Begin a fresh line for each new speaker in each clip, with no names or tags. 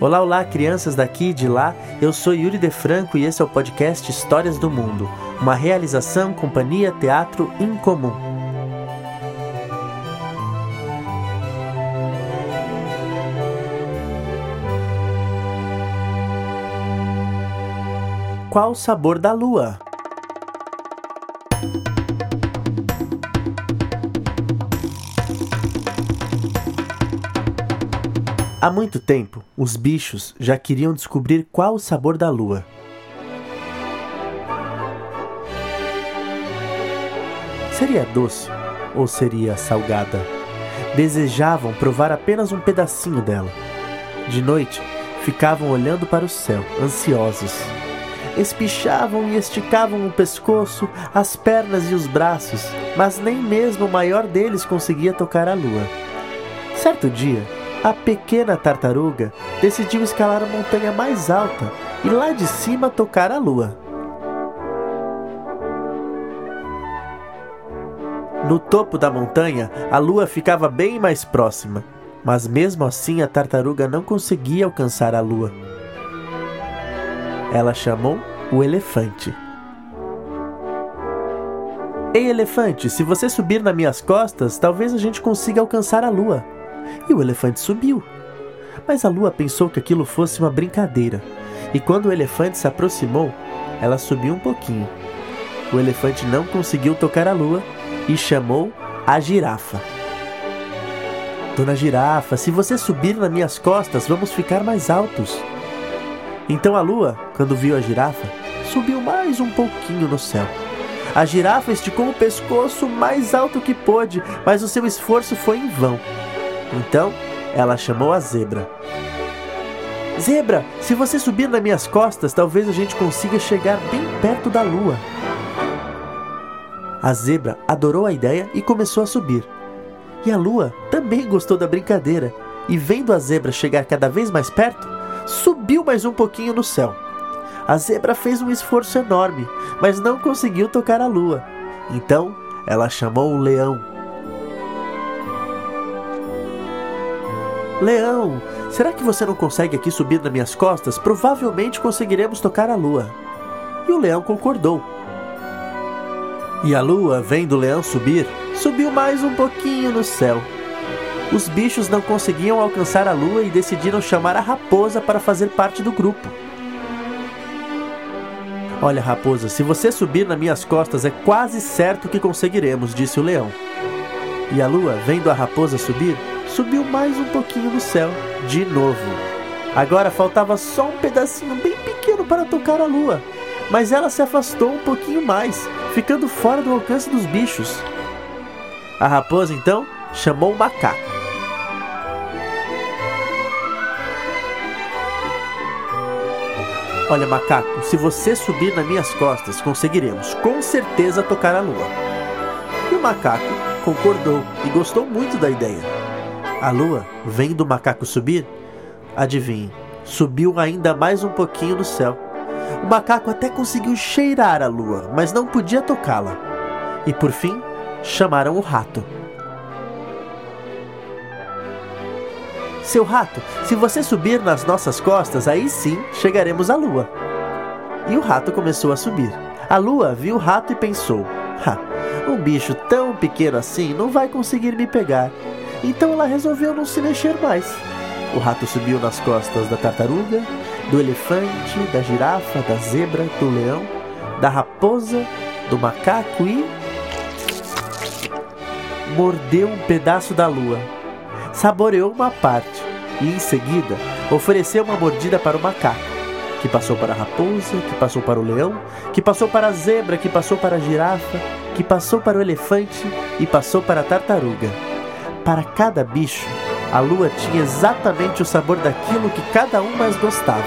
Olá, olá, crianças daqui e de lá. Eu sou Yuri De Franco e esse é o podcast Histórias do Mundo, uma realização Companhia Teatro Incomum. Qual o sabor da lua? Há muito tempo, os bichos já queriam descobrir qual o sabor da lua. Seria doce ou seria salgada? Desejavam provar apenas um pedacinho dela. De noite, ficavam olhando para o céu, ansiosos. Espichavam e esticavam o pescoço, as pernas e os braços, mas nem mesmo o maior deles conseguia tocar a lua. Certo dia, a pequena tartaruga decidiu escalar a montanha mais alta e lá de cima tocar a lua. No topo da montanha, a lua ficava bem mais próxima, mas mesmo assim a tartaruga não conseguia alcançar a lua. Ela chamou o elefante. Ei, elefante, se você subir nas minhas costas, talvez a gente consiga alcançar a lua e o elefante subiu. Mas a lua pensou que aquilo fosse uma brincadeira, e quando o elefante se aproximou, ela subiu um pouquinho. O elefante não conseguiu tocar a lua e chamou a girafa. Dona Girafa, se você subir nas minhas costas, vamos ficar mais altos. Então a lua, quando viu a girafa, subiu mais um pouquinho no céu. A girafa esticou o pescoço mais alto que pôde, mas o seu esforço foi em vão. Então ela chamou a zebra. Zebra, se você subir nas minhas costas, talvez a gente consiga chegar bem perto da lua. A zebra adorou a ideia e começou a subir. E a lua também gostou da brincadeira e, vendo a zebra chegar cada vez mais perto, subiu mais um pouquinho no céu. A zebra fez um esforço enorme, mas não conseguiu tocar a lua. Então ela chamou o leão Leão, será que você não consegue aqui subir nas minhas costas? Provavelmente conseguiremos tocar a lua. E o leão concordou. E a lua, vendo o leão subir, subiu mais um pouquinho no céu. Os bichos não conseguiam alcançar a lua e decidiram chamar a raposa para fazer parte do grupo. Olha, raposa, se você subir nas minhas costas é quase certo que conseguiremos, disse o leão. E a lua, vendo a raposa subir, subiu mais um pouquinho no céu, de novo. Agora faltava só um pedacinho bem pequeno para tocar a lua, mas ela se afastou um pouquinho mais, ficando fora do alcance dos bichos. A raposa então chamou o macaco. Olha, macaco, se você subir nas minhas costas, conseguiremos com certeza tocar a lua. E o macaco concordou e gostou muito da ideia. A lua, vendo o macaco subir, adivinhe, subiu ainda mais um pouquinho no céu. O macaco até conseguiu cheirar a lua, mas não podia tocá-la. E por fim, chamaram o rato. Seu rato, se você subir nas nossas costas, aí sim chegaremos à lua. E o rato começou a subir. A lua viu o rato e pensou: Ha, um bicho tão pequeno assim não vai conseguir me pegar. Então ela resolveu não se mexer mais. O rato subiu nas costas da tartaruga, do elefante, da girafa, da zebra, do leão, da raposa, do macaco e. mordeu um pedaço da lua. Saboreou uma parte e, em seguida, ofereceu uma mordida para o macaco, que passou para a raposa, que passou para o leão, que passou para a zebra, que passou para a girafa, que passou para o elefante e passou para a tartaruga. Para cada bicho, a lua tinha exatamente o sabor daquilo que cada um mais gostava.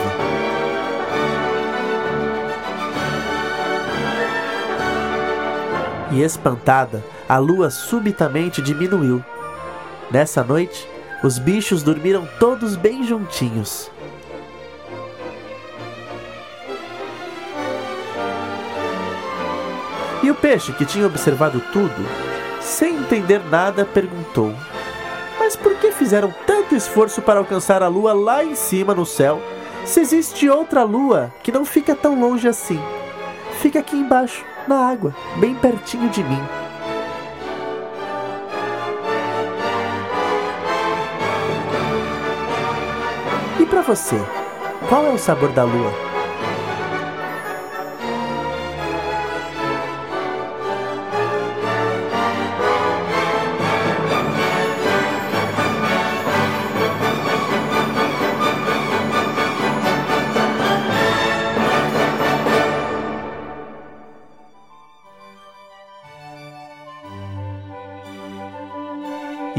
E espantada, a lua subitamente diminuiu. Nessa noite, os bichos dormiram todos bem juntinhos. E o peixe, que tinha observado tudo, sem entender nada, perguntou: fizeram tanto esforço para alcançar a lua lá em cima no céu, se existe outra lua que não fica tão longe assim? Fica aqui embaixo, na água, bem pertinho de mim. E para você, qual é o sabor da lua?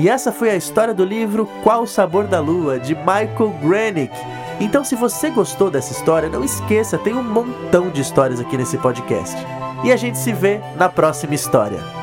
E essa foi a história do livro Qual o Sabor da Lua, de Michael Granick. Então, se você gostou dessa história, não esqueça, tem um montão de histórias aqui nesse podcast. E a gente se vê na próxima história.